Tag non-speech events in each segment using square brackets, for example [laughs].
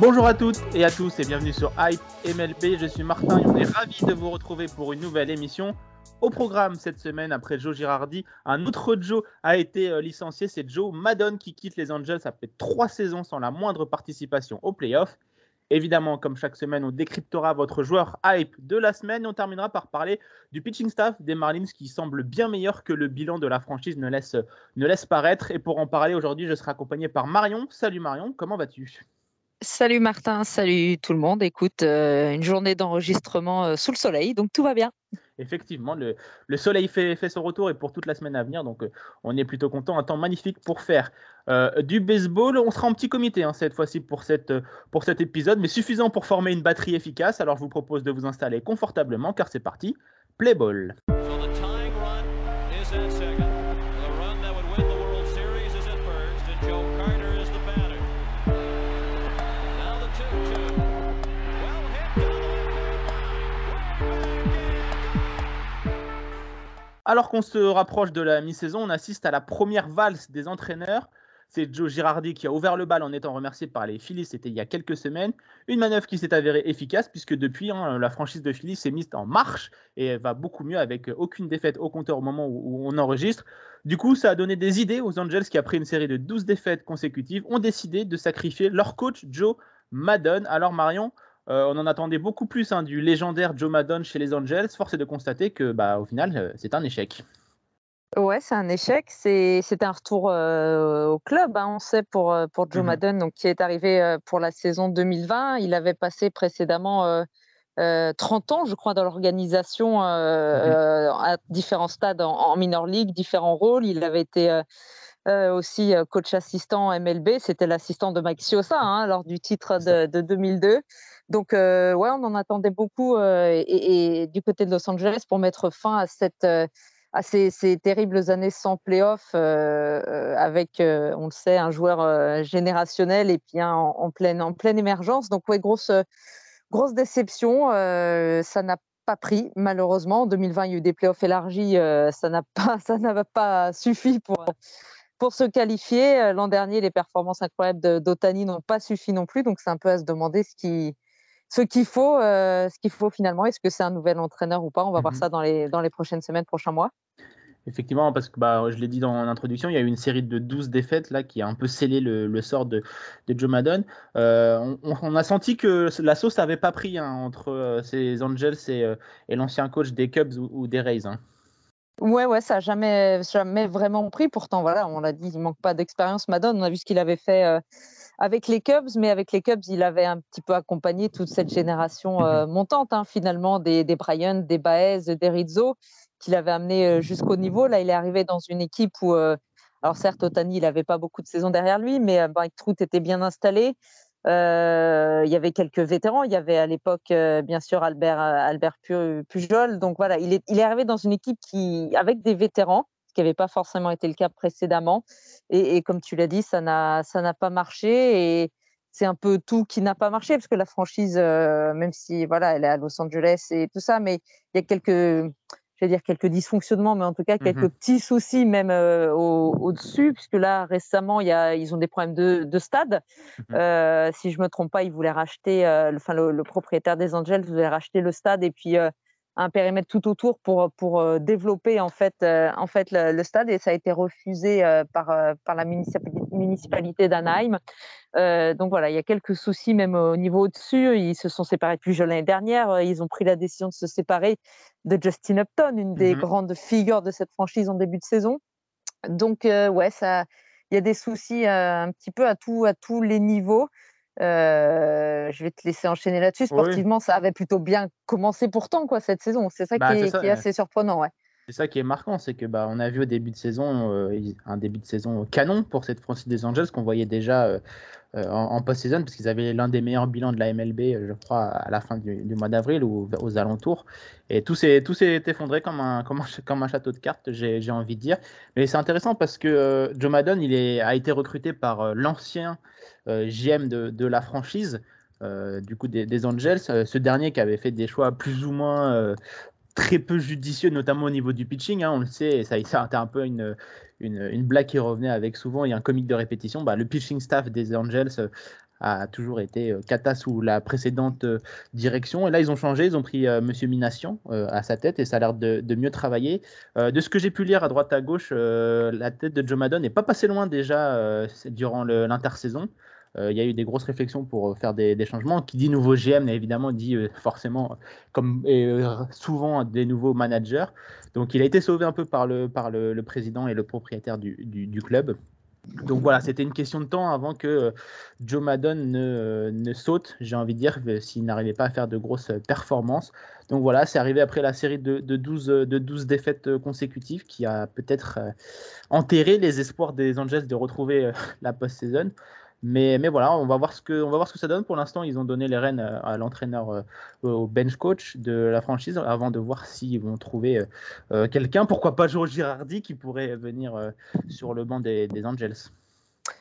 Bonjour à toutes et à tous et bienvenue sur Hype MLB. Je suis Martin et on est ravi de vous retrouver pour une nouvelle émission. Au programme cette semaine, après Joe Girardi, un autre Joe a été euh, licencié. C'est Joe Maddon qui quitte les Angels après trois saisons sans la moindre participation aux playoffs. Évidemment, comme chaque semaine, on décryptera votre joueur hype de la semaine et on terminera par parler du pitching staff des Marlins qui semble bien meilleur que le bilan de la franchise ne laisse, ne laisse paraître. Et pour en parler aujourd'hui, je serai accompagné par Marion. Salut Marion, comment vas-tu? Salut Martin, salut tout le monde. Écoute, euh, une journée d'enregistrement euh, sous le soleil, donc tout va bien. Effectivement, le, le soleil fait, son retour et pour toute la semaine à venir, donc euh, on est plutôt content. Un temps magnifique pour faire du baseball. On sera en petit comité hein, cette fois-ci pour, pour cet épisode, mais suffisant pour former une batterie efficace. Alors je vous propose de vous installer confortablement car c'est parti. Play ball. Alors qu'on se rapproche de la mi-saison, on assiste à la première valse des entraîneurs. C'est Joe Girardi qui a ouvert le bal en étant remercié par les Phillies, c'était il y a quelques semaines. Une manœuvre qui s'est avérée efficace puisque depuis, hein, la franchise de Phillies s'est mise en marche et va beaucoup mieux avec aucune défaite au compteur au moment où, on enregistre. Du coup, ça a donné des idées aux Angels qui, après une série de 12 défaites consécutives, ont décidé de sacrifier leur coach Joe Maddon. Alors Marion, euh, on en attendait beaucoup plus hein, du légendaire Joe Maddon chez les Angels. Force est de constater que, bah, au final, euh, c'est un échec. Ouais, c'est un échec. C'est un retour euh, au club, hein, on sait, pour, pour Joe mm -hmm. Maddon, donc, qui est arrivé pour la saison 2020. Il avait passé précédemment euh, 30 ans, je crois, dans l'organisation mm -hmm. à différents stades en, en, minor league, différents rôles. Il avait été aussi coach assistant MLB. C'était l'assistant de Mike Siosa hein, lors du titre de, de 2002. Donc, euh, ouais, on en attendait beaucoup euh, et, et, du côté de Los Angeles pour mettre fin à, cette, euh, à ces, ces, terribles années sans playoff euh, avec, on le sait, un joueur générationnel et puis un en, en, pleine, en pleine émergence. Donc, ouais, grosse, grosse déception. ça n'a pas pris, malheureusement. En 2020, il y a eu des playoffs élargis. ça n'a pas, [laughs] ça n'a pas suffi pour pour se qualifier. L'an dernier, les performances incroyables d'Otani n'ont pas suffi non plus. Donc, c'est un peu à se demander ce qui, ce qu'il faut, euh, ce qu'il faut finalement. Est-ce que c'est un nouvel entraîneur ou pas? On va mm -hmm. voir ça dans les, dans les prochaines semaines, prochains mois. Effectivement, parce que bah, je l'ai dit dans l'introduction, il y a eu une série de 12 défaites là, qui a un peu scellé le, le sort de, de, Joe Maddon. Euh, on, on, a senti que la sauce n'avait pas pris hein, entre euh, ces Angels et, euh, et l'ancien coach des Cubs ou, ou des Rays. Hein. Ouais, ouais, ça n'a jamais, jamais vraiment pris. Pourtant, voilà, on l'a dit, il manque pas d'expérience. Maddon, on a vu ce qu'il avait fait euh, avec les Cubs, mais avec les Cubs, il avait un petit peu accompagné toute cette génération euh, montante, hein, finalement, des, des Bryant, des Baez, des Rizzo, qu'il avait amené euh, jusqu'au niveau. Là, il est arrivé dans une équipe où, euh, alors certes, Otani, il n'avait pas beaucoup de saisons derrière lui, mais Mike Trout était bien installé. Euh, il y avait quelques vétérans. Il y avait à l'époque, euh, bien sûr, Albert, Albert Pujol. Donc voilà, il est, il est arrivé dans une équipe qui, avec des vétérans, ce qui n'avait pas forcément été le cas précédemment. Et, comme tu l'as dit, ça n'a, pas marché. Et c'est un peu tout qui n'a pas marché parce que la franchise, euh, même si voilà, elle est à Los Angeles et tout ça, mais il y a quelques je vais dire quelques dysfonctionnements, mais en tout cas quelques mmh petits soucis même euh, au-dessus, au puisque là récemment il y a, ils ont des problèmes de, de stade. Mmh euh, si je me trompe pas, ils voulaient racheter, euh, enfin le, le, propriétaire des Angels voulait racheter le stade et puis un périmètre tout autour pour pour développer en fait en fait le, le, stade et ça a été refusé par par la municipalité d'Anaheim. Euh, donc voilà, il y a quelques soucis même au niveau au-dessus. Ils se sont séparés depuis l'année dernière. Ils ont pris la décision de se séparer de Justin Upton, une des mmh grandes figures de cette franchise en début de saison. Donc euh, ouais, ça, il y a des soucis euh, un petit peu à tout, à tous les niveaux. Euh, je vais te laisser enchaîner là-dessus. Sportivement, oui. ça avait plutôt bien commencé pourtant quoi cette saison. C'est ça, bah, qui, est, ça qui est, assez surprenant, ouais. C'est ça qui est marquant, c'est que bah, on a vu au début de saison euh, un début de saison canon pour cette franchise des Angels qu'on voyait déjà euh, euh, en, post-saison parce qu'ils avaient l'un des meilleurs bilans de la MLB, je crois, à la fin du, mois d'avril ou aux alentours. Et tout s'est effondré comme un, comme un, château de cartes, j'ai envie de dire. Mais c'est intéressant parce que Joe Madden, il a été recruté par l'ancien GM de, la franchise. du coup des, Angels, ce dernier qui avait fait des choix plus ou moins très peu judicieux, notamment au niveau du pitching. Hein, on le sait, ça, ça a un peu une, une, blague qui revenait avec souvent, il y a un comique de répétition. Bah, le pitching staff des Angels euh, a toujours été euh, cata sous la précédente euh, direction. Et là, ils ont changé, ils ont pris Monsieur Minassian à sa tête et ça a l'air de, mieux travailler. de ce que j'ai pu lire à droite à gauche, la tête de Joe Maddon n'est pas passé loin déjà durant l'intersaison. Euh, il y a eu des grosses réflexions pour euh, faire des, changements. Qui dit nouveau GM, évidemment, dit euh, forcément, comme souvent, des nouveaux managers. Donc, il a été sauvé un peu par le, président et le propriétaire du, club. Donc voilà, c'était une question de temps avant que Joe Maddon ne, ne saute, j'ai envie de dire, s'il n'arrivait pas à faire de grosses performances. Donc voilà, c'est arrivé après la série de, de, 12, de 12 défaites consécutives qui a peut-être enterré les espoirs des Angels de retrouver la post-saison. Mais, mais voilà, on va, voir ce que, on va voir ce que ça donne. Pour l'instant, ils ont donné les rênes euh, à l'entraîneur, euh, au bench coach de la franchise, avant de voir s'ils vont trouver euh, quelqu'un. Pourquoi pas Joe Girardi qui pourrait venir sur le banc des, des Angels.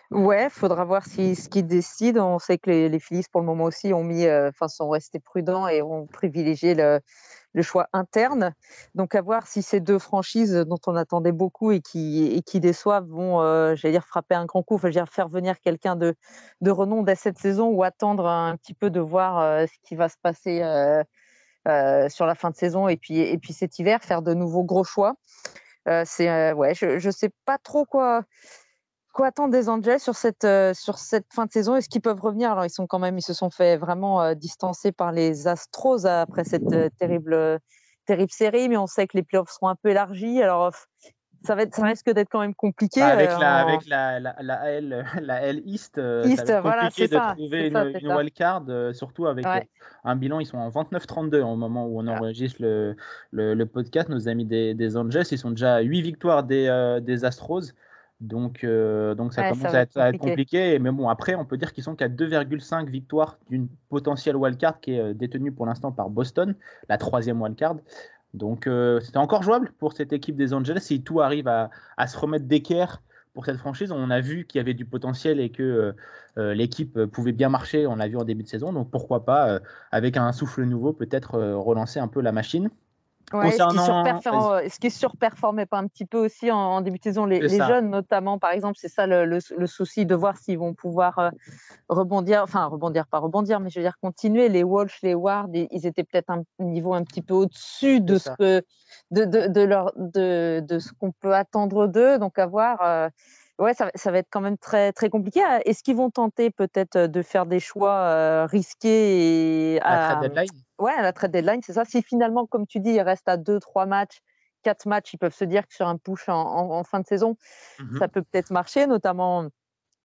Ouais, faudra voir si, ce qu'ils décident. On sait que les, les Phillies, pour le moment aussi, ont mis, enfin, sont restés prudents et ont privilégié le, le choix interne. Donc à voir si ces deux franchises dont on attendait beaucoup et qui, et qui déçoivent vont, euh, j'allais dire, frapper un grand coup, enfin, dire, faire venir quelqu'un de, de renom dès cette saison ou attendre un petit peu de voir euh, ce qui va se passer euh, sur la fin de saison et puis, et puis cet hiver, faire de nouveaux gros choix. c'est ouais, je ne sais pas trop quoi quoi attendre des Angels sur cette, euh, sur cette fin de saison Est-ce qu'ils peuvent revenir? Alors, ils sont quand même, ils se sont fait vraiment euh, distancer par les Astros après cette euh, terrible, terrible série, mais on sait que les playoffs seront un peu élargis. Alors, ça, va être, ça risque d'être quand même compliqué. Bah, avec, la, avec la, la, la, L, [laughs] la L East, East ça va être compliqué de trouver une, une wildcard, surtout avec un bilan. Ils sont en 29-32 au moment où on enregistre le, le, le, podcast. Nos amis des, des Angels, ils sont déjà à 8 victoires des, des Astros. Donc, euh, donc ça commence à, être, compliqué. Mais bon, après, on peut dire qu'ils sont qu'à 2,5 victoires d'une potentielle wildcard qui est euh, détenue pour l'instant par Boston, la troisième wildcard. Donc, euh, c'était encore jouable pour cette équipe des Angels si tout arrive à, se remettre d'équerre pour cette franchise. On a vu qu'il y avait du potentiel et que l'équipe pouvait bien marcher. On l'a vu en début de saison. Donc, pourquoi pas, avec un souffle nouveau, peut-être relancer un peu la machine. Ouais, Est-ce qu'ils surperformaient pas un petit peu aussi en, début de saison les, jeunes notamment par exemple c'est ça le, souci de voir s'ils vont pouvoir euh, rebondir enfin rebondir pas rebondir mais je veux dire continuer. Les Walsh les Ward ils étaient peut-être un niveau un petit peu au-dessus de ce que de, de, de, leur de, de ce qu'on peut attendre d'eux. Donc à voir euh, ouais, ça, ça, va être quand même très, très compliqué. Est-ce qu'ils vont tenter peut-être de faire des choix risqués et à, la trade deadline Ouais, à la trade deadline, c'est ça. Si finalement, comme tu dis, il reste à 2-3 matchs, 4 matchs, ils peuvent se dire que sur un push en, en, fin de saison, mmh ça peut peut-être marcher, notamment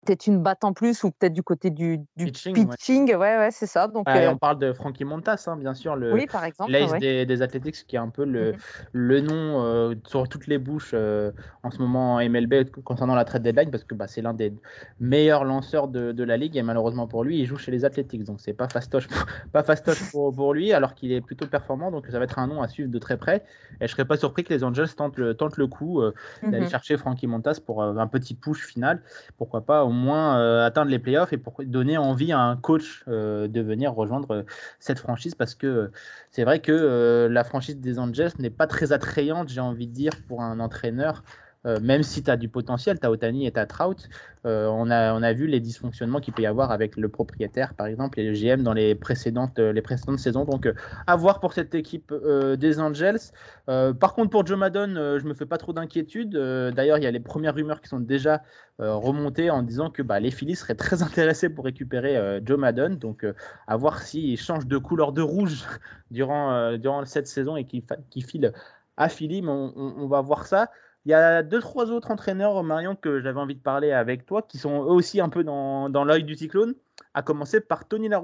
peut-être une batte en plus ou peut-être du côté du, du pitching. Ouais, ouais, c'est ça. Donc, euh, On parle de Frankie Montas, hein, bien sûr, le oui, par exemple, l'ace des, des, Athletics, qui est un peu le, mhm. le nom euh, sur toutes les bouches euh, en ce moment en MLB concernant la trade deadline, parce que bah, c'est l'un des meilleurs lanceurs de, de, la ligue et malheureusement pour lui, il joue chez les Athletics, donc c'est pas fastoche, [laughs] pas fastoche pour, pour, lui, alors qu'il est plutôt performant, donc ça va être un nom à suivre de très près. Et je serais pas surpris que les Angels tentent le, tentent le coup d'aller mhm. chercher Frankie Montas pour un petit push final. Pourquoi pas moins euh, atteindre les playoffs et pour donner envie à un coach euh, de venir rejoindre euh, cette franchise parce que c'est vrai que la franchise des Angels n'est pas très attrayante, j'ai envie de dire, pour un entraîneur. Même si tu as du potentiel, tu as Otani et tu as Trout, on, a, on a vu les dysfonctionnements qu'il peut y avoir avec le propriétaire, par exemple, et le GM dans les précédentes, les précédentes saisons. Donc, à voir pour cette équipe des Angels. par contre, pour Joe Maddon, je me fais pas trop d'inquiétude. D'ailleurs, il y a les premières rumeurs qui sont déjà euh, remonter en disant que bah, les Phillies seraient très [laughs] intéressés pour récupérer euh, Joe Madden. Donc, euh, à voir s'il change de couleur de rouge [laughs] durant, durant cette saison et qu'il file à Philly. Mais on, va voir ça. Il y a deux, trois autres entraîneurs, Marion, que j'avais envie de parler avec toi, qui sont eux aussi un peu dans, dans l'œil du cyclone, à commencer par Tony La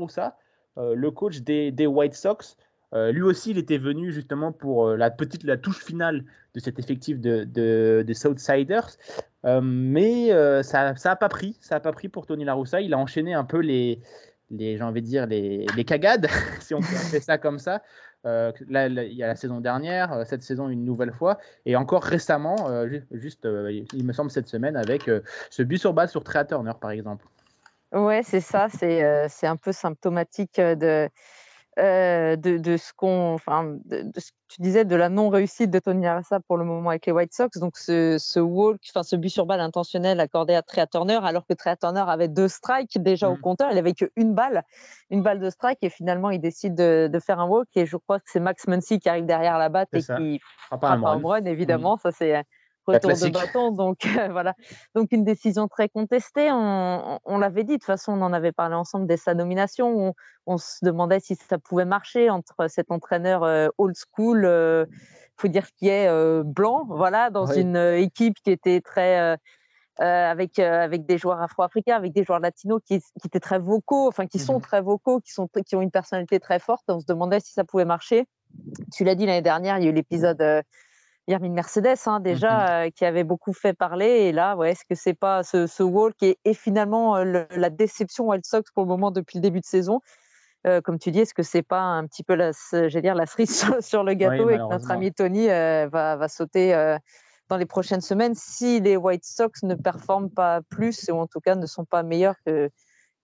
le coach des, des White Sox. lui aussi, il était venu justement pour la petite la touche finale de cet effectif de, de, de Southsiders. mais ça n'a pas pris. Ça a pas pris pour Tony Laroussa. Il a enchaîné un peu les, les j'ai envie de dire, les, les cagades, [laughs] si on peut ça comme ça. Euh, là, il y a la saison dernière, euh, cette saison une nouvelle fois, et encore récemment, euh, juste, il me semble cette semaine, avec ce but sur balle sur Trea Turner, par exemple. Ouais, c'est ça, c'est un peu symptomatique de, euh, de, de, ce qu'on, enfin, de, ce que tu disais de la non réussite de Tony Arasa pour le moment avec les White Sox. Donc ce, ce walk, enfin ce but sur balle intentionnel accordé à Trea Turner, alors que Trea Turner avait deux strikes déjà au mmh. compteur, il avait qu'une balle, une balle de strike et finalement il décide de, de, faire un walk et je crois que c'est Max Muncy qui arrive derrière la batte et qui frappe un run, évidemment. Mmh. Ça c'est retour de bâton. Donc [laughs] voilà, donc une décision très contestée. On, l'avait dit, de toute façon, on en avait parlé ensemble dès sa nomination. On, se demandait si ça pouvait marcher entre cet entraîneur euh, old school, il euh, faut dire qui est euh, blanc, voilà, dans une équipe qui était très avec avec des joueurs afro-africains, avec des joueurs latinos qui, qui étaient très vocaux, enfin qui sont mmh très vocaux, qui sont qui ont une personnalité très forte. On se demandait si ça pouvait marcher. Tu l'as dit l'année dernière, il y a eu l'épisode Yermine Mercedes hein, déjà mmh euh, qui avait beaucoup fait parler. Et là ouais est-ce que c'est pas ce, ce walk et, finalement euh, la déception Wild Sox pour le moment depuis le début de saison? Euh, comme tu dis est-ce que c'est pas un petit peu la dire la cerise [laughs] sur, le gâteau et que notre ami Tony va, va, sauter dans les prochaines semaines si les White Sox ne performent pas plus ou en tout cas ne sont pas meilleurs que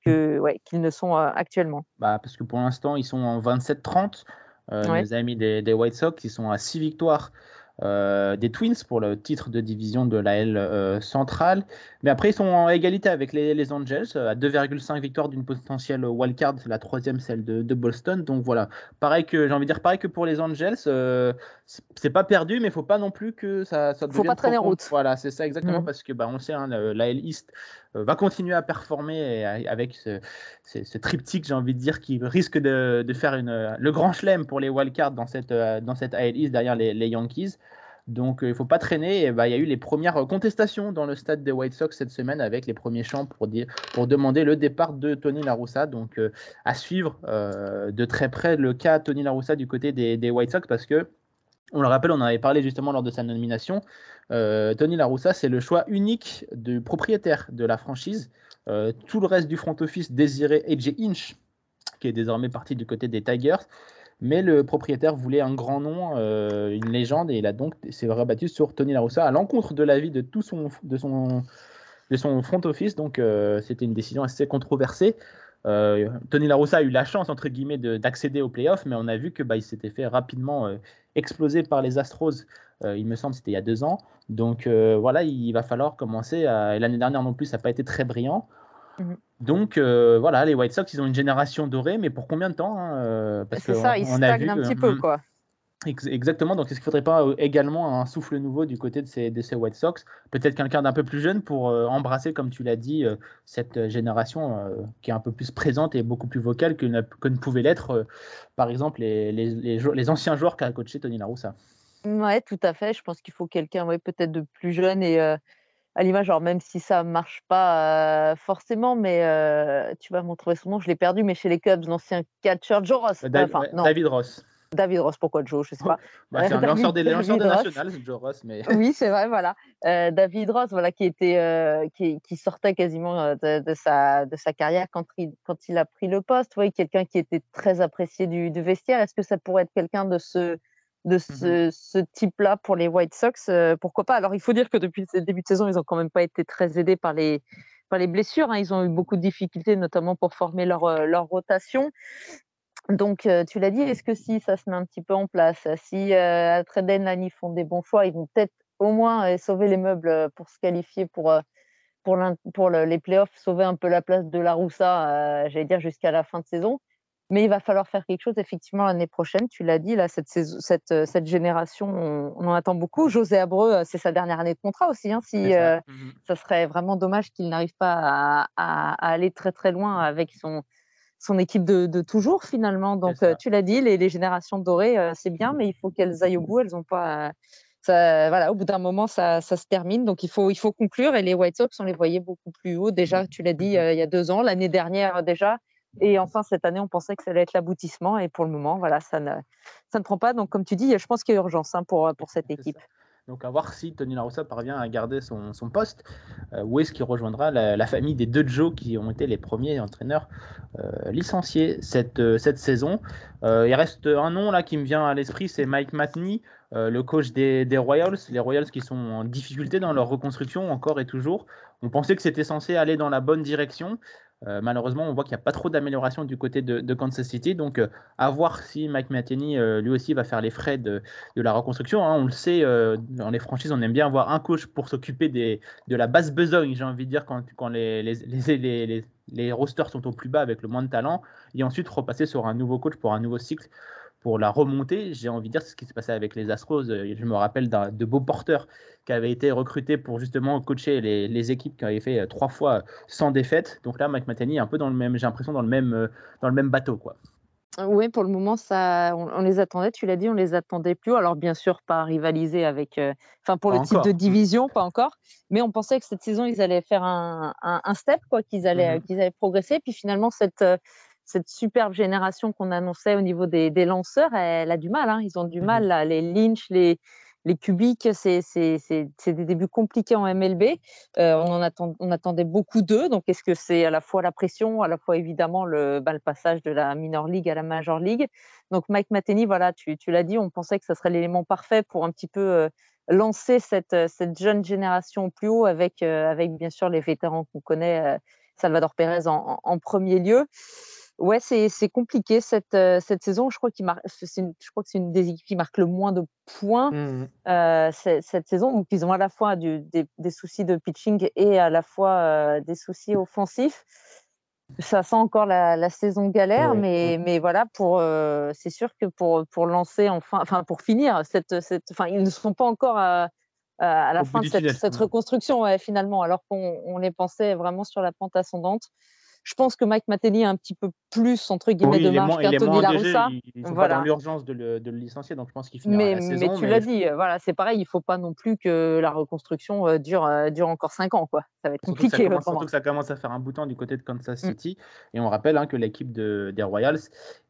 que ouais, qu'ils ne sont actuellement? Bah parce que pour l'instant ils sont en 27-30 les amis des, des White Sox ils sont à 6 victoires des Twins pour le titre de division de la L euh, centrale. Mais après, ils sont en égalité avec les, les Angels, euh, à 2,5 victoires d'une potentielle wildcard, la troisième, celle de, de, Boston. Donc voilà, pareil que j'ai envie de dire pareil que pour les Angels, c'est pas perdu, mais il faut pas non plus que ça, ça faut pas traîner route. Voilà, c'est ça exactement mm. parce que bah, on sait, hein, la L East va continuer à performer avec ce, ce, triptyque, j'ai envie de dire, qui risque de, de faire une, le grand chelem pour les wildcards dans cette, dans cette AL East derrière les, les Yankees. Donc euh, il ne faut pas traîner. Bah, il y a eu les premières contestations dans le stade des White Sox cette semaine avec les premiers chants pour, dire, pour demander le départ de Tony Laroussa. Donc euh, à suivre euh, de très près le cas Tony Laroussa du côté des, des, White Sox parce que, on le rappelle, on en avait parlé justement lors de sa nomination. Tony Laroussa, c'est le choix unique du propriétaire de la franchise. tout le reste du front office désirait AJ Inch, qui est désormais parti du côté des Tigers. Mais le propriétaire voulait un grand nom, euh, une légende, et il a donc s'est rabattu sur Tony Larossa à l'encontre de l'avis de tout son, de son, de son front office. Donc euh, c'était une décision assez controversée. Euh, Tony Larossa a eu la chance entre guillemets d'accéder aux playoffs, mais on a vu que bah, il s'était fait rapidement exploser par les Astros. il me semble c'était il y a deux ans. Donc voilà, il va falloir commencer. L'année dernière non plus, ça n'a pas été très brillant. Mhm. Donc euh, voilà, les White Sox, ils ont une génération dorée, mais pour combien de temps hein, euh, C'est ça, ils stagnent un petit peu, quoi. Exactement, donc est-ce qu'il ne faudrait pas euh, également un souffle nouveau du côté de ces, de ces White Sox? Peut-être quelqu'un d'un peu plus jeune pour embrasser, comme tu l'as dit, cette génération qui est un peu plus présente et beaucoup plus vocale que ne, que ne pouvaient l'être, par exemple, les, les, les, les, anciens joueurs qu'a coaché Tony La Russa. Ouais, tout à fait. Je pense qu'il faut quelqu'un ouais, peut-être de plus jeune et à l'image, genre même si ça marche pas forcément, mais tu vas m'en trouver son nom, je l'ai perdu, mais chez les Cubs, l'ancien catcher Joe Ross. David Ross. David Ross, pourquoi Joe Je sais pas. [laughs] Bah, c'est un lanceur des, [laughs] lanceurs nationales, Joe Ross. Mais... oui, [laughs] c'est vrai, voilà. David Ross, voilà, qui était, qui, qui, sortait quasiment de, sa, de sa carrière quand il, quand il a pris le poste. Oui, quelqu'un qui était très apprécié du, du vestiaire. Est-ce que ça pourrait être quelqu'un de ce de mmh ce, type-là pour les White Sox, euh, pourquoi pas? Alors, il faut dire que depuis le début de saison, ils n'ont quand même pas été très aidés par les, par les blessures. Hein. Ils ont eu beaucoup de difficultés, notamment pour former leur, euh, leur rotation. Donc, euh, tu l'as dit, est-ce que si ça se met un petit peu en place, si à trade deadline ils font des bons choix, ils vont peut-être au moins sauver les meubles pour se qualifier pour, pour, pour les playoffs, sauver un peu la place de la Roussa, j'allais dire jusqu'à la fin de saison. Mais il va falloir faire quelque chose effectivement l'année prochaine. Tu l'as dit, là, cette, cette, euh, cette génération, on, en attend beaucoup. José Abreu, euh, c'est sa dernière année de contrat aussi. Hein, si, euh, mmh ça. serait vraiment dommage qu'il n'arrive pas à, aller très très loin avec son, son équipe de, toujours finalement. Donc tu l'as dit, les, les, générations dorées, c'est bien, mais il faut qu'elles aillent au bout. Elles ont pas. Ça, voilà, au bout d'un moment, ça, ça, se termine. Donc, il faut, il faut conclure. Et les White Sox, on les voyait beaucoup plus haut. Déjà, tu l'as dit, mmh il y a deux ans. L'année dernière, déjà, Et enfin, cette année, on pensait que ça allait être l'aboutissement. Et pour le moment, voilà, ça ne, ça ne prend pas. Donc, comme tu dis, je pense qu'il y a urgence hein, pour, pour cette équipe. Donc à voir si Tony La parvient à garder son, son poste, euh, ou est-ce qu'il rejoindra la, famille des deux Joe qui ont été les premiers entraîneurs euh, licenciés cette, euh, cette saison. il reste un nom là qui me vient à l'esprit, c'est Mike Matney, le coach des, des, Royals. Les Royals qui sont en difficulté dans leur reconstruction encore et toujours. On pensait que c'était censé aller dans la bonne direction. Euh, malheureusement, on voit qu'il n'y a pas trop d'amélioration du côté de, Kansas City. Donc, euh, à voir si Mike Matheny, euh, lui aussi, va faire les frais de, la reconstruction. Hein. On le sait, dans les franchises, on aime bien avoir un coach pour s'occuper de la basse besogne, j'ai envie de dire, quand, les, les, rosters sont au plus bas avec le moins de talent. Et ensuite, repasser sur un nouveau coach pour un nouveau cycle pour la remontée. J'ai envie de dire ce qui s'est passé avec les Astros. Je me rappelle de beaux porteurs qui avait été recruté pour justement coacher les, équipes qui avaient fait euh, trois fois sans défaite. Donc là, Mike Matheny est un peu dans le même, j'ai l'impression, dans le même, euh, dans le même bateau, quoi. Oui, pour le moment, ça, on, les attendait. Tu l'as dit, on les attendait plus. Alors bien sûr, pas rivaliser avec, euh, enfin pour le type de division, pas encore. Mais on pensait que cette saison, ils allaient faire un, un, step, quoi, qu'ils allaient, mm-hmm. qu'ils allaient progresser. Puis finalement, cette cette superbe génération qu'on annonçait au niveau des, des, lanceurs, elle a du mal. Hein. Ils ont du mm-hmm. mal, là. les Lynch, les, les c'est des débuts compliqués en MLB. Euh, on, en attend, on attendait beaucoup d'eux. Donc, est-ce que c'est à la fois la pression, à la fois évidemment le, bah, le, passage de la minor league à la major league? Donc, Mike Matheny, voilà, tu, tu l'as dit, on pensait que ce serait l'élément parfait pour un petit peu euh, lancer cette, cette, jeune génération plus haut avec, euh, avec bien sûr les vétérans qu'on connaît, Salvador Pérez en, en, premier lieu. Ouais, c'est compliqué cette, euh, cette saison. Je crois, qu'il marque, je crois que c'est une des équipes qui marque le moins de points mmh euh, cette, saison. Donc, ils ont à la fois du, des, soucis de pitching et à la fois euh, des soucis offensifs. Ça sent encore la, saison galère, mais, mais voilà, pour, c'est sûr que pour, pour lancer enfin, enfin pour finir, cette, cette, enfin, ils ne sont pas encore à, à la fin de cette, cette reconstruction, finalement, alors qu'on les pensait vraiment sur la pente ascendante. Je pense que Mike Matheny a un petit peu plus, entre guillemets, de marge qu'Anthony Laroussa. Il sont voilà. pas dans l'urgence de, le, licencier, donc je pense qu'il finira mais, la saison. Mais tu l'as dit, euh, voilà, c'est pareil, il ne faut pas non plus que la reconstruction euh, dure, euh, dure encore 5 ans. Quoi. Ça va être compliqué. Surtout que, ça commence, que ça commence à faire un bout du côté de Kansas mm. City. Et on rappelle hein, que l'équipe de, des Royals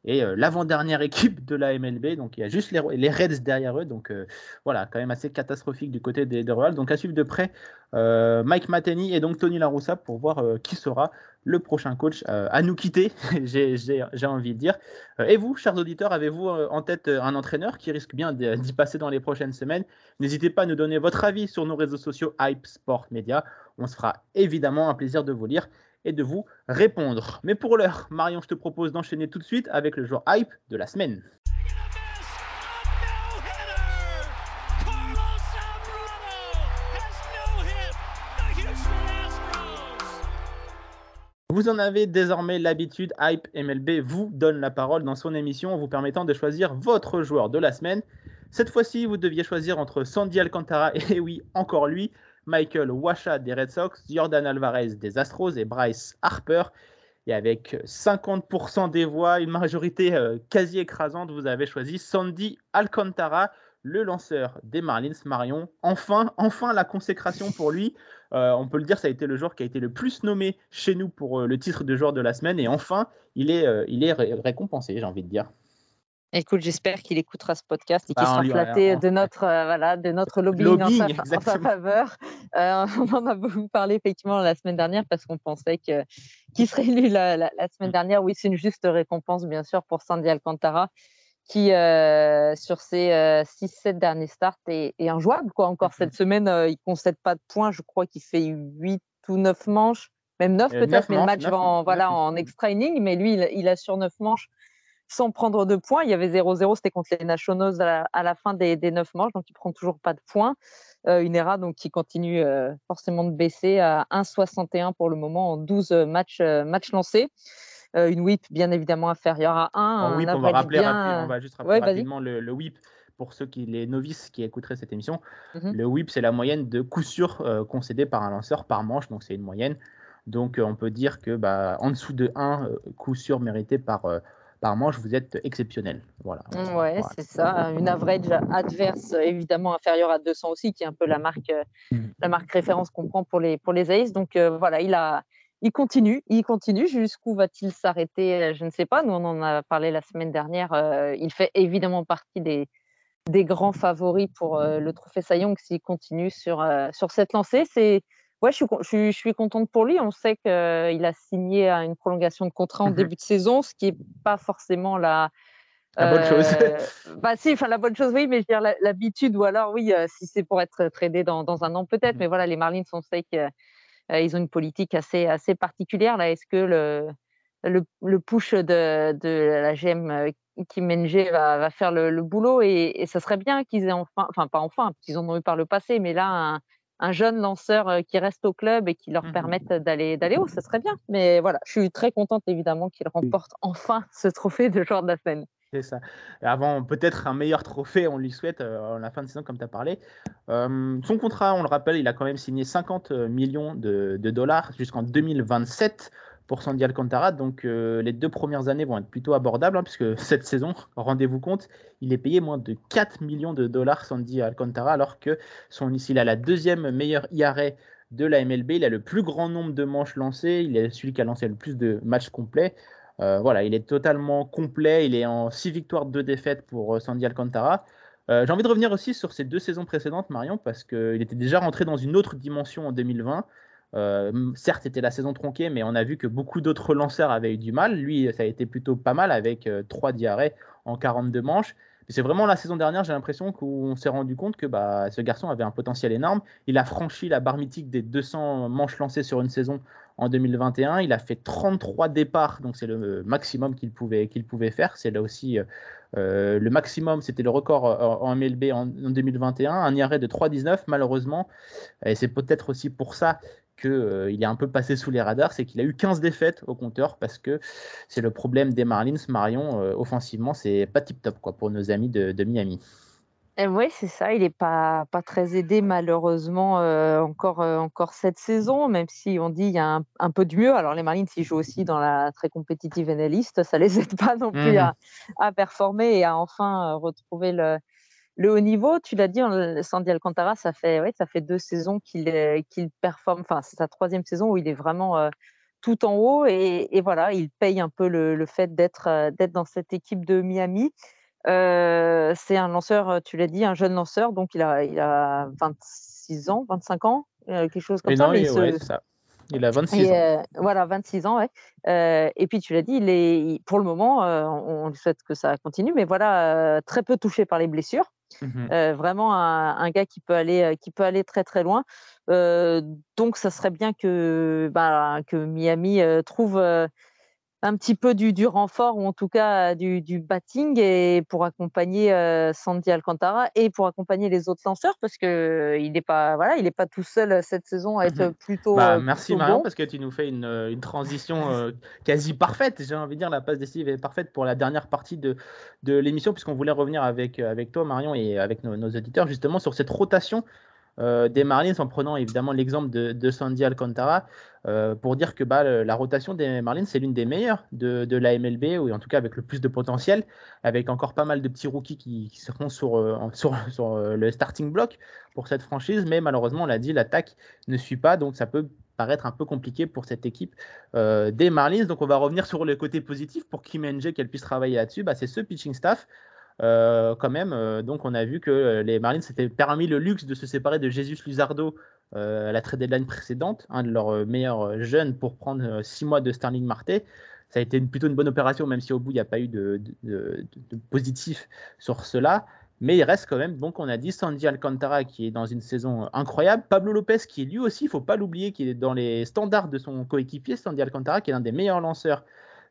est l'avant-dernière [laughs] équipe de la MLB, donc il y a juste les, les Reds derrière eux. Donc voilà, quand même assez catastrophique du côté des, des Royals. Donc à suivre de près Mike Matheny et donc Tony Laroussa pour voir qui sera le prochain coach euh, à nous quitter, [laughs] j'ai envie de dire. Euh, et vous, chers auditeurs, avez-vous euh, en tête un entraîneur qui risque bien d'y passer dans les prochaines semaines? N'hésitez pas à nous donner votre avis sur nos réseaux sociaux Hype Sport Media. On se fera évidemment un plaisir de vous lire et de vous répondre. Mais pour l'heure, Marion, je te propose d'enchaîner tout de suite avec le joueur Hype de la semaine. Vous en avez désormais l'habitude, Hype MLB vous donne la parole dans son émission en vous permettant de choisir votre joueur de la semaine. Cette fois-ci, vous deviez choisir entre Sandy Alcantara [laughs] et oui, encore lui, Michael Washa des Red Sox, Jordan Alvarez des Astros et Bryce Harper. Et avec 50% des voix, une majorité euh, quasi écrasante, vous avez choisi Sandy Alcantara, le lanceur des Marlins Marion. Enfin, enfin la consécration pour lui. Euh, on peut le dire, ça a été le joueur qui a été le plus nommé chez nous pour euh, le titre de joueur de la semaine. Et enfin, il est, euh, il est récompensé, j'ai envie de dire. Écoute, j'espère qu'il écoutera ce podcast et qu'il bah, sera flatté de notre, voilà, de notre lobbying, en, sa, faveur. [laughs] on en a beaucoup parlé effectivement la semaine dernière parce qu'on pensait que, qu'il serait élu la, la, semaine mm. dernière. Oui, c'est une juste récompense, bien sûr, pour Sandy Alcantara qui, euh, sur ses 6-7 euh, derniers starts, est, injouable. Quoi. Encore mmh cette semaine, euh, il ne concède pas de points. Je crois qu'il fait 8 ou 9 manches, même 9 peut-être, mais le match va en, voilà, en extra inning. Mais lui, il, a sur 9 manches sans prendre de points. Il y avait 0-0, c'était contre les Nationals à la, fin des, des, 9 manches, donc il ne prend toujours pas de points. une ERA donc, qui continue forcément de baisser à 1,61 pour le moment en 12 matchs, matchs lancés. Euh, une whip bien évidemment inférieure à 1. on, va rappeler on va juste rappeler rapidement le, whip pour ceux qui, les novices qui écouteraient cette émission. Mhm. Le whip, c'est la moyenne de coups sûrs euh, concédés par un lanceur par manche, donc c'est une moyenne. Donc euh, on peut dire que bah, en dessous de 1 coup sûr mérité par, par manche, vous êtes exceptionnel. Voilà. Mm, ouais, c'est ça. Une average adverse évidemment inférieure à 200 aussi, qui est un peu la marque, mm. la marque référence qu'on prend pour les, pour les Aces. Donc voilà, il a, il continue, il continue. Jusqu'où va-t-il s'arrêter Je ne sais pas. Nous, on en a parlé la semaine dernière. il fait évidemment partie des, des grands favoris pour le trophée Sayong s'il continue sur, sur cette lancée. C'est ouais, je suis, je, suis, contente pour lui. On sait qu'il a signé une prolongation de contrat en mmh début de saison, ce qui n'est pas forcément la, la bonne chose. Euh, bah si, enfin la bonne chose, oui, mais je veux dire l'habitude ou alors oui, euh, si c'est pour être tradé dans, dans un an peut-être, mmh. mais voilà, les Marlins, on sait qu'ils euh, ont une politique assez assez particulière là. Est-ce que le, le, le push de, de la GM Kim Menge va, va faire le, le boulot et, et, ça serait bien qu'ils aient enfin, enfin pas enfin, qu'ils en ont eu par le passé, mais là un, un jeune lanceur qui reste au club et qui leur mmh permette d'aller d'aller haut, ça serait bien. Mais voilà, je suis très contente évidemment qu'il remporte enfin ce trophée de joueur de la semaine. Ça. avant, peut-être un meilleur trophée, on lui souhaite euh, la fin de saison, comme tu as parlé. Euh, son contrat, on le rappelle, il a quand même signé 50 euh, millions de, dollars jusqu'en 2027 pour Sandy Alcantara. Donc les deux premières années vont être plutôt abordables, hein, puisque [laughs] cette saison, rendez-vous compte, il est payé moins de 4 millions de dollars, Sandy Alcantara, alors que son, il a la deuxième meilleure IRA de la MLB. Il a le plus grand nombre de manches lancées. Il est celui qui a lancé le plus de matchs complets. Euh, voilà, il est totalement complet. Il est en 6 victoires, 2 défaites pour euh, Sandy Alcantara. Euh, j'ai envie de revenir aussi sur ces deux saisons précédentes, Marion, parce qu'il était déjà rentré dans une autre dimension en 2020. certes, c'était la saison tronquée, mais on a vu que beaucoup d'autres lanceurs avaient eu du mal. Lui, ça a été plutôt pas mal avec 3 diarrhées en 42 manches. C'est vraiment la saison dernière, j'ai l'impression qu'on s'est rendu compte que bah, ce garçon avait un potentiel énorme. Il a franchi la barre mythique des 200 manches lancées sur une saison en 2021. Il a fait 33 départs, donc c'est le maximum qu'il pouvait, qu'il pouvait faire. C'est là aussi euh, le maximum, c'était le record en MLB en, 2021, un IRA de 3,19 malheureusement. Et c'est peut-être aussi pour ça qu'il euh, est un peu passé sous les radars, c'est qu'il a eu 15 défaites au compteur parce que c'est le problème des Marlins. Marion, euh, offensivement, c'est pas tip-top quoi, pour nos amis de Miami. Oui, c'est ça. Il n'est pas, pas très aidé malheureusement euh, encore, euh, encore cette saison, même si on dit il y a un, peu de mieux. Alors les Marlins, ils jouent aussi dans la très compétitive NL ça les aide pas non plus à, mmh performer et à enfin euh, retrouver le, le haut niveau. Tu l'as dit, Sandy Alcantara, ça fait, ouais, ça fait deux saisons qu'il qu'il performe. Enfin, c'est sa troisième saison où il est vraiment tout en haut et, et, voilà, il paye un peu le, le fait d'être d'être dans cette équipe de Miami. Euh, c'est un lanceur, tu l'as dit, un jeune lanceur, donc il a, il a 26 ans, 25 ans, euh, quelque chose comme ça. mais il, ça. il a 26 ans. Euh, voilà, 26 ans, ouais. et puis tu l'as dit, il est, pour le moment, on, lui souhaite que ça continue, mais voilà, très peu touché par les blessures. Mmh vraiment un, gars qui peut aller, qui peut aller très très loin. donc ça serait bien que, bah, que Miami trouve un petit peu du, du, renfort ou en tout cas du, du batting et pour accompagner euh, Sandy Alcantara et pour accompagner les autres lanceurs parce que il n'est pas voilà il pas tout seul cette saison à être mhm. plutôt bah, euh, merci Marion parce que tu nous fais une, une transition euh, quasi parfaite j'ai envie de dire la passe décisive est parfaite pour la dernière partie de, de l'émission puisqu'on voulait revenir avec avec toi Marion et avec nos, nos auditeurs justement sur cette rotation euh, des Marlins en prenant évidemment l'exemple de, Sandy Alcantara euh, pour dire que bah, la rotation des Marlins c'est l'une des meilleures de, la MLB ou en tout cas avec le plus de potentiel avec encore pas mal de petits rookies qui, seront sur, euh, sur, [laughs] sur le starting block pour cette franchise. Mais malheureusement on l'a dit l'attaque ne suit pas donc ça peut paraître un peu compliqué pour cette équipe des Marlins. Donc on va revenir sur le côté positif pour Kim NG qu'elle puisse travailler là-dessus. Bah, c'est ce pitching staff euh, quand même. Euh, donc, on a vu que euh, les Marlins s'étaient permis le luxe de se séparer de Jesus Luzardo à la trade deadline précédente, un de leurs meilleurs jeunes pour prendre six mois de Sterling Marte. Ça a été plutôt une bonne opération, même si au bout, il n'y a pas eu de, positif sur cela. Mais il reste quand même, donc on a dit Sandy Alcantara qui est dans une saison incroyable. Pablo Lopez qui lui aussi, il ne faut pas l'oublier, qui est dans les standards de son coéquipier, Sandy Alcantara, qui est l'un des meilleurs lanceurs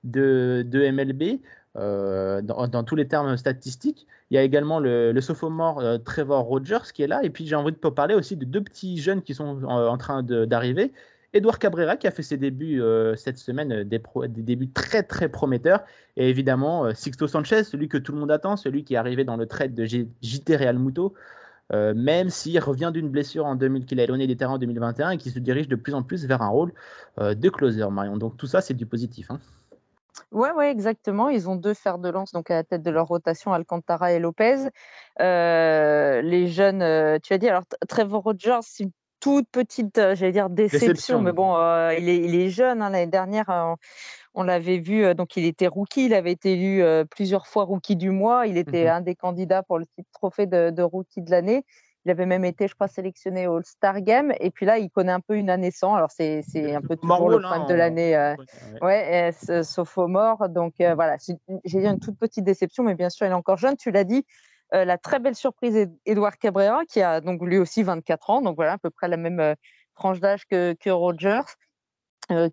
de, de MLB. Euh, dans, tous les termes statistiques. Il y a également le, le sophomore euh, Trevor Rogers qui est là. Et puis j'ai envie de parler aussi de deux petits jeunes qui sont en, train d'arriver. Edouard Cabrera qui a fait ses débuts euh, cette semaine, des, des, débuts très très prometteurs. Et évidemment Sixto Sanchez, celui que tout le monde attend, celui qui est arrivé dans le trade de JT Real Muto. même s'il revient d'une blessure en 2000 qu'il a donné des terrains en 2021 et qui se dirige de plus en plus vers un rôle de closer, Marion. Donc tout ça, c'est du positif. Hein. Ouais, ouais, exactement. Ils ont deux fers de lance donc à la tête de leur rotation, Alcantara et Lopez. Euh, les jeunes, euh, tu as dit, alors Trevor Rogers, toute petite, j'allais dire déception, mais bon, il, est, il, est, jeune. Hein, l'année dernière, on l'avait vu, donc il était rookie, il avait été élu plusieurs fois rookie du mois. Il était mmh un des candidats pour le titre trophée de, de rookie de l'année. Il avait même été, je crois, sélectionné au All-Star Game. Et puis là, il connaît un peu une année sans. Alors, c'est un peu toujours le point de l'année. Euh, ouais, sauf au mort. Donc, euh, voilà, j'ai dit une toute petite déception, mais bien sûr, il est encore jeune. Tu l'as dit. Euh, la très belle surprise, Edouard Cabrera, qui a donc lui aussi 24 ans, donc voilà, à peu près la même tranche d'âge que, que Rogers.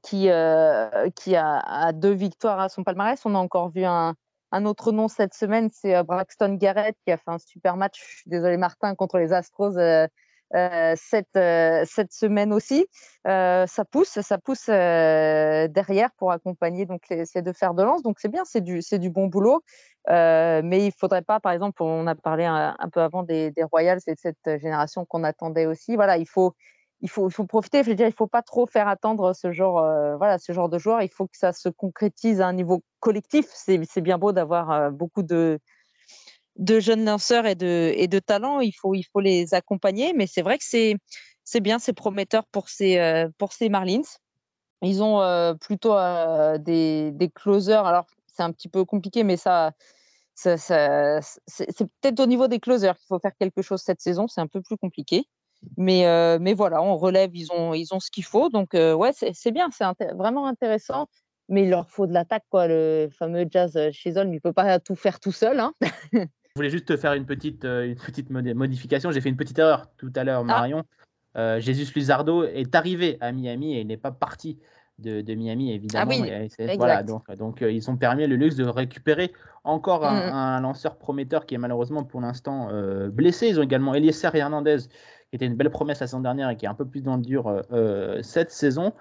qui, qui a, a, deux victoires à son palmarès. On a encore vu un, un autre nom cette semaine, c'est euh, Braxton Garrett qui a fait un super match. Désolé Martin contre les Astros euh, euh, cette, semaine aussi. ça pousse, ça pousse derrière pour accompagner donc ces deux fers de lance. Donc c'est bien, c'est du, c'est du bon boulot. mais il faudrait pas, par exemple, on a parlé un, peu avant des, des Royals et de cette génération qu'on attendait aussi. Voilà, il faut il faut, profiter. Je veux dire, il faut pas trop faire attendre ce genre, euh, voilà, ce genre de joueurs. Il faut que ça se concrétise à un niveau collectif. C'est bien beau d'avoir euh, beaucoup de, jeunes lanceurs et de, talents. Il faut, les accompagner. Mais c'est vrai que c'est, bien, c'est prometteur pour ces, euh, Marlins. Ils ont plutôt des, closers. Alors, c'est un petit peu compliqué, mais ça c'est peut-être au niveau des closers qu'il faut faire quelque chose cette saison. C'est un peu plus compliqué. Mais, euh, mais voilà, on relève, ils ont, ils ont ce qu'il faut. Donc, euh, ouais, c'est bien, c'est vraiment intéressant. Mais il leur faut de l'attaque, quoi. Le fameux Jazz euh, Chisholm, il ne peut pas tout faire tout seul. Hein. [laughs] Je voulais juste te faire une petite, une petite modification. J'ai fait une petite erreur tout à l'heure, ah. Marion. Jésus Luzardo est arrivé à Miami et il n'est pas parti de, de, Miami, évidemment. Ah oui, voilà, donc, donc ils ont permis le luxe de récupérer encore un, mmh. lanceur prometteur qui est malheureusement pour l'instant blessé. Ils ont également Eliezer Hernandez qui était une belle promesse la saison dernière et qui est un peu plus dans le dur euh, euh, cette saison.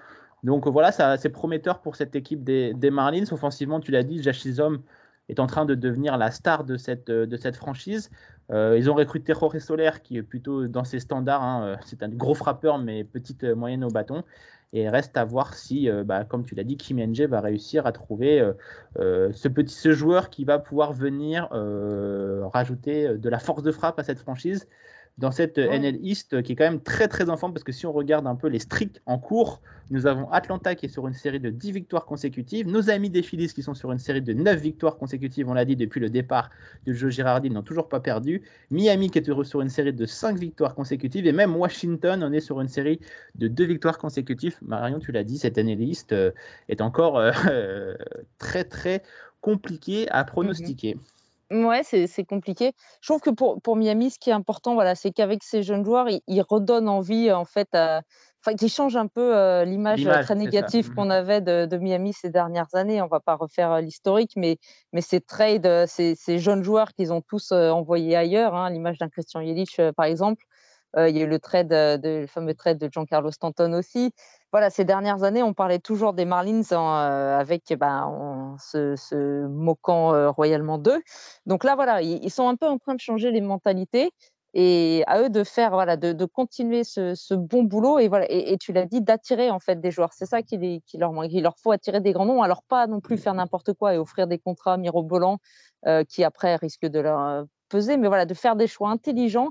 Donc voilà, c'est prometteur pour cette équipe des, Marlins. Offensivement, tu l'as dit, Jachizom est en train de devenir la star de cette, de cette franchise. Euh, ils ont recruté Jorge Soler, qui est plutôt dans ses standards. Hein, c'est un gros frappeur, mais petite moyenne au bâton. Et reste à voir si, bah, comme tu l'as dit, Kim Nj va réussir à trouver ce petit ce joueur qui va pouvoir venir rajouter de la force de frappe à cette franchise dans cette NL East qui est quand même très très en forme parce que si on regarde un peu les streaks en cours, nous avons Atlanta qui est sur une série de 10 victoires consécutives, nos amis des Phillies qui sont sur une série de 9 victoires consécutives, on l'a dit depuis le départ de Joe Girardi, ils n'ont toujours pas perdu, Miami qui est sur une série de 5 victoires consécutives et même Washington, on est sur une série de 2 victoires consécutives. Marion, tu l'as dit, cette NL East euh, est encore euh, [laughs] très très compliqué à pronostiquer. Mm-hmm. Ouais, c'est compliqué. Je trouve que pour, pour Miami, ce qui est important, voilà, c'est qu'avec ces jeunes joueurs, ils, redonnent envie, en fait, enfin, qu'ils changent un peu euh, l'image très négative qu'on mmh avait de, de, Miami ces dernières années. On va pas refaire euh, l'historique, mais, mais ces trades, euh, ces, ces jeunes joueurs qu'ils ont tous envoyés ailleurs, hein, l'image d'un Christian Yelich, par exemple. il y a eu le trade, de, le fameux trade de Giancarlo Stanton aussi voilà, ces dernières années, on parlait toujours des Marlins euh, avec eh ben, en se, moquant euh, royalement d'eux. Donc là, voilà, ils, sont un peu en train de changer les mentalités et à eux de faire, voilà, de, continuer ce, bon boulot et voilà. Et, tu l'as dit, d'attirer en fait des joueurs. C'est ça qui, qui leur manque. Il leur faut attirer des grands noms, alors pas non plus faire n'importe quoi et offrir des contrats mirobolants euh, qui après risquent de leur peser, mais voilà, de faire des choix intelligents.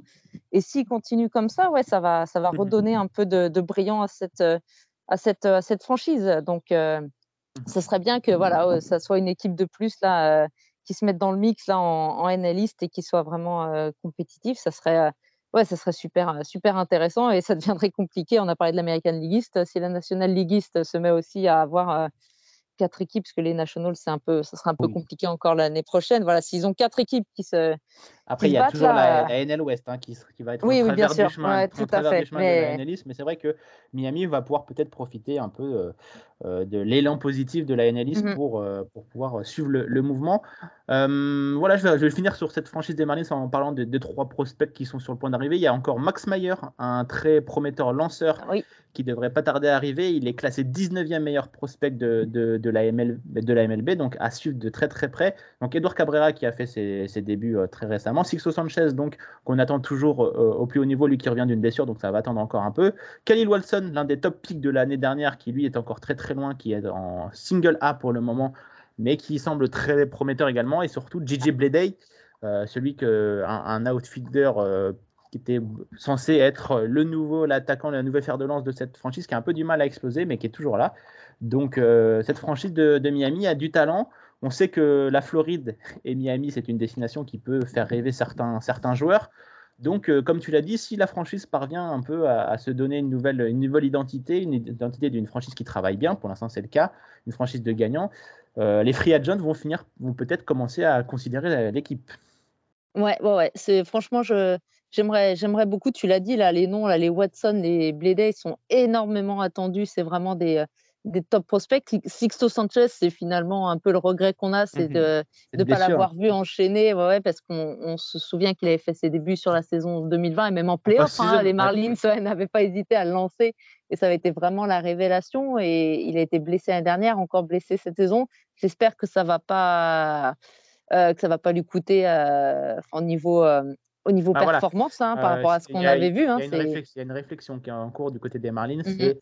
Et s'ils continuent comme ça, ouais, ça va, ça va mmh redonner un peu de, de brillant à cette, à cette, à cette franchise. Donc, euh, mmh. ce serait bien que voilà, euh, ça soit une équipe de plus là, euh, qui se mette dans le mix là, en, en NL et qui soit vraiment compétitif. Ça serait, ouais, ça serait super, super intéressant et ça deviendrait compliqué. On a parlé de l'American Leagueiste. Si la National Leagueiste se met aussi à avoir quatre équipes, parce que les Nationals, c'est un peu, ça sera un peu compliqué encore l'année prochaine. Voilà, s'ils ont quatre équipes qui se. Après, il y a toujours la, NL Ouest hein, qui, qui, va être oui, oui, bien sûr. chemin, tout à fait. mais... mais c'est vrai que Miami va pouvoir peut-être profiter un peu euh, de l'élan positif de la NL East mmh pour, euh, pour pouvoir suivre le, mouvement. voilà, je vais, je vais, finir sur cette franchise des Marlins en parlant des de trois prospects qui sont sur le point d'arriver. Il y a encore Max Meyer, un très prometteur lanceur oui qui devrait pas tarder à arriver. Il est classé 19e meilleur prospect de, de, de, la de la MLB, donc à suivre de très très près. Donc Edouard Cabrera qui a fait ses, ses débuts euh, très récemment. Sixto Sanchez, donc qu'on attend toujours euh, au plus haut niveau, lui qui revient d'une blessure, donc ça va attendre encore un peu. Khalil Walson, l'un des top picks de l'année dernière, qui lui est encore très très loin, qui est en single A pour le moment, mais qui semble très prometteur également. Et surtout JJ Bleday, euh, celui que un, outfielder qui était censé être le nouveau, l'attaquant, la nouvelle fer de lance de cette franchise qui a un peu du mal à exploser, mais qui est toujours là. Donc, euh, cette franchise de, Miami a du talent. On sait que la Floride et Miami, c'est une destination qui peut faire rêver certains, certains joueurs. Donc, euh, comme tu l'as dit, si la franchise parvient un peu à, se donner une nouvelle, identité, une identité d'une franchise qui travaille bien, pour l'instant c'est le cas, une franchise de gagnants, euh, les free agents vont finir, vont peut-être commencer à considérer l'équipe. Ouais, ouais, ouais. Franchement, j'aimerais, beaucoup. Tu l'as dit là, les noms, là, les Watson, les Bledey sont énormément attendus. C'est vraiment des des top prospects. Sixto Sanchez, c'est finalement un peu le regret qu'on a, c'est mmh de ne pas l'avoir vu enchaîner, ouais, parce qu'on se souvient qu'il avait fait ses débuts sur la saison 2020 et même en playoff, hein, les Marlins n'avaient pas hésité à le lancer et ça avait été vraiment la révélation. Et il a été blessé l'année dernière, encore blessé cette saison. J'espère que ça va pas euh, que ça va pas lui coûter euh, au niveau euh, au niveau bah, performance hein, par rapport à ce qu'on avait vu. Hein, il y, a une réflexion qui est en cours du côté des Marlins. Euh,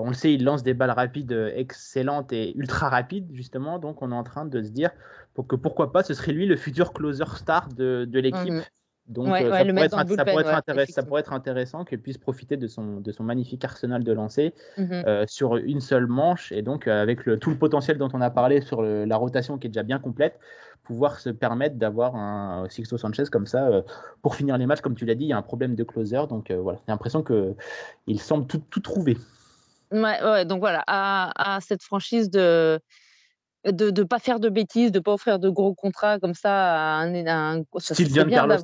on le sait, il lance des balles rapides euh, excellentes et ultra rapides, justement. Donc, on est en train de se dire pour que pourquoi pas, ce serait lui le futur closer star de, l'équipe. Mhm. Donc, ça, pourrait être, intéressant qu'il puisse profiter de son, de son magnifique arsenal de lancer mhm. euh, sur une seule manche. Et donc, avec le, tout le potentiel dont on a parlé sur la rotation qui est déjà bien complète, pouvoir se permettre d'avoir un Sixto Sanchez comme ça pour finir les matchs. Comme tu l'as dit, il y a un problème de closer. Donc, voilà, j'ai l'impression qu'il semble tout, tout trouver. Ouais, donc voilà, à, cette franchise de de ne pas faire de bêtises, de ne pas offrir de gros contrats comme ça à un, un Style bien Carlos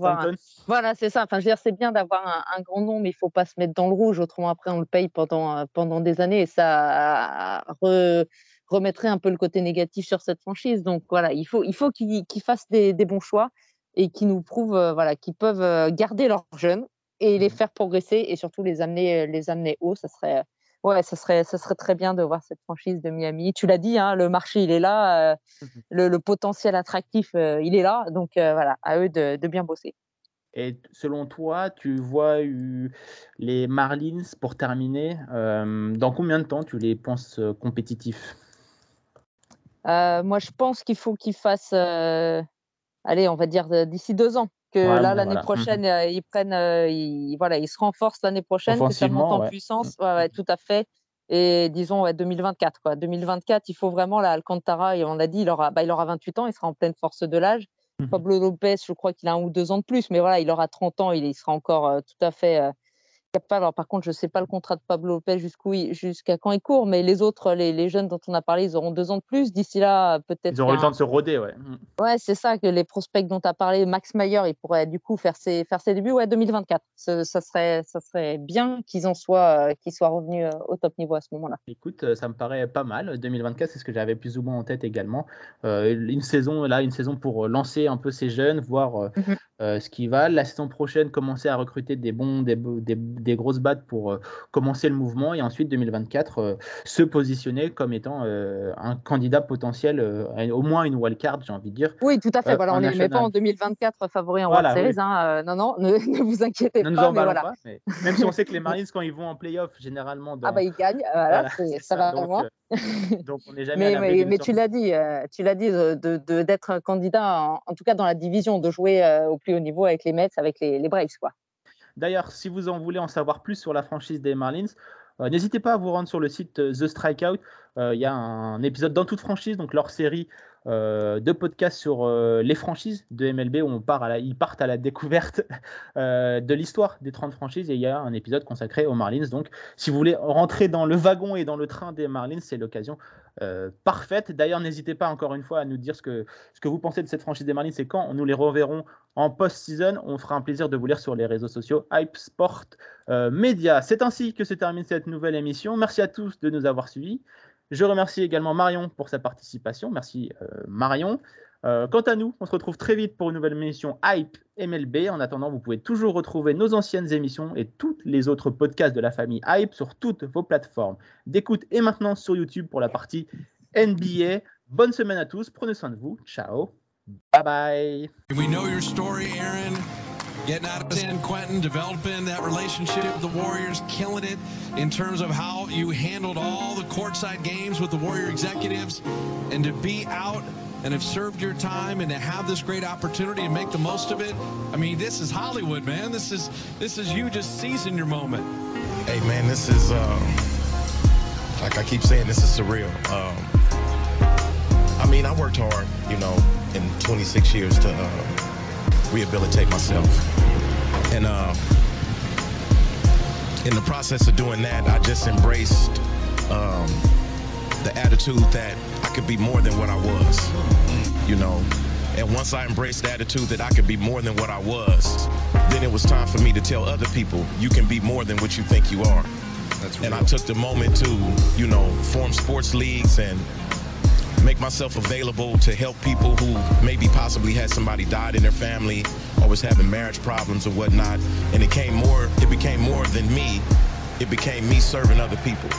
Voilà, c'est ça. Enfin, je veux dire, c'est bien d'avoir un, grand nom, mais il faut pas se mettre dans le rouge. Autrement, après, on le paye pendant pendant des années et ça remettrait un peu le côté négatif sur cette franchise. Donc voilà, il faut il faut qu'ils fassent des, bons choix et qu'ils nous prouvent euh, voilà qu'ils peuvent euh, garder leurs jeunes et les mmh faire progresser et surtout les amener les amener haut. Ça serait ouais, ça serait, ça serait très bien de voir cette franchise de Miami. Tu l'as dit, hein, le marché, il est là, euh, mmh le, potentiel attractif, euh, il est là. Donc euh, voilà, à eux de, bien bosser. Et selon toi, tu vois les Marlins, pour terminer, dans combien de temps tu les penses compétitifs? Moi, je pense qu'il faut qu'ils fassent, allez, on va dire d'ici deux ans que là l'année [laughs] prochaine ils prennent ils, voilà ils se renforcent l'année prochaine que ça monte en puissance. Ouais, ouais, tout à fait. Et disons ouais, 2024 quoi. 2024 il faut vraiment là Alcantara et on a dit il aura bah, il aura 28 ans il sera en pleine force de l'âge. Mmh Pablo Lopez je crois qu'il a un ou deux ans de plus mais voilà il aura 30 ans il, il sera encore tout à fait alors, par contre, je ne sais pas le contrat de Pablo Lopez jusqu'à quand il court, mais les autres, les, jeunes dont on a parlé, ils auront deux ans de plus. D'ici là, peut-être. Ils auront le temps de se roder, ouais. Mm. Ouais, c'est ça que les prospects dont tu as parlé, Max Mayer, il pourrait du coup faire ses, faire ses débuts, ouais, 2024. Ça, serait, ça serait bien qu'ils en soient, euh, qu'ils soient revenus euh, au top niveau à ce moment-là. Écoute, euh, ça me paraît pas mal. 2024, c'est ce que j'avais plus ou moins en tête également. une saison, là, une saison pour lancer un peu ces jeunes, voir. Euh, ce qui va. La saison prochaine, commencer à recruter des bons, des, des, grosses battes pour euh, commencer le mouvement et ensuite 2024 euh, se positionner comme étant un candidat potentiel, au moins une wildcard, j'ai envie de dire. Oui, tout à fait. voilà, on n'est pas en 2024 favori en World Series. Hein, non, non, [laughs] ne, vous inquiétez ne pas. Nous voilà. pas même si on sait que les [laughs] Marines, quand ils vont en playoff, généralement. Ah, bah ils gagnent. Voilà, ça, va moi. donc on n'est jamais mais, mais, tu l'as dit, tu l'as dit d'être de, candidat, en, en, tout cas dans la division, de jouer au plus haut niveau avec les Mets, avec les, les Braves. Quoi. D'ailleurs, si vous en voulez en savoir plus sur la franchise des Marlins, euh, n'hésitez pas à vous rendre sur le site euh, The Strikeout. Euh, il y a un épisode dans toute franchise, donc leur série euh, de podcasts sur euh, les franchises de MLB où on part à la, ils partent à la découverte [laughs] euh, de l'histoire des 30 franchises et il y a un épisode consacré aux Marlins. Donc, si vous voulez rentrer dans le wagon et dans le train des Marlins, c'est l'occasion parfaite. D'ailleurs, n'hésitez pas encore une fois à nous dire ce que, ce que vous pensez de cette franchise des Marlins et quand nous les reverrons en post-season. On fera un plaisir de vous lire sur les réseaux sociaux Hype Sport Media. C'est ainsi que se termine cette nouvelle émission. Merci à tous de nous avoir suivis. Je remercie également Marion pour sa participation. Merci euh, Marion. Euh, quant à nous, on se retrouve très vite pour une nouvelle émission Hype MLB. En attendant, vous pouvez toujours retrouver nos anciennes émissions et tous les autres podcasts de la famille Hype sur toutes vos plateformes d'écoute et maintenant sur YouTube pour la partie NBA. Bonne semaine à tous, prenez soin de vous. Ciao. Bye bye. Getting out of San Quentin, developing that relationship with the Warriors, killing it in terms of how you handled all the courtside games with the Warrior executives, and to be out and have served your time and to have this great opportunity and make the most of it. I mean, this is Hollywood, man. This is this is you just seizing your moment. Hey, man, this is uh, like I keep saying, this is surreal. Um, I mean, I worked hard, you know, in 26 years to uh, rehabilitate myself, and uh, in the process of doing that, I just embraced um, the attitude that I could be more than what I was, you know. And once I embraced the attitude that I could be more than what I was, then it was time for me to tell other people, you can be more than what you think you are. That's And I took the moment to, you know, form sports leagues and make myself available to help people who maybe possibly had somebody died in their family or was having marriage problems or whatnot. And it came more, it became more than me. It became me serving other people.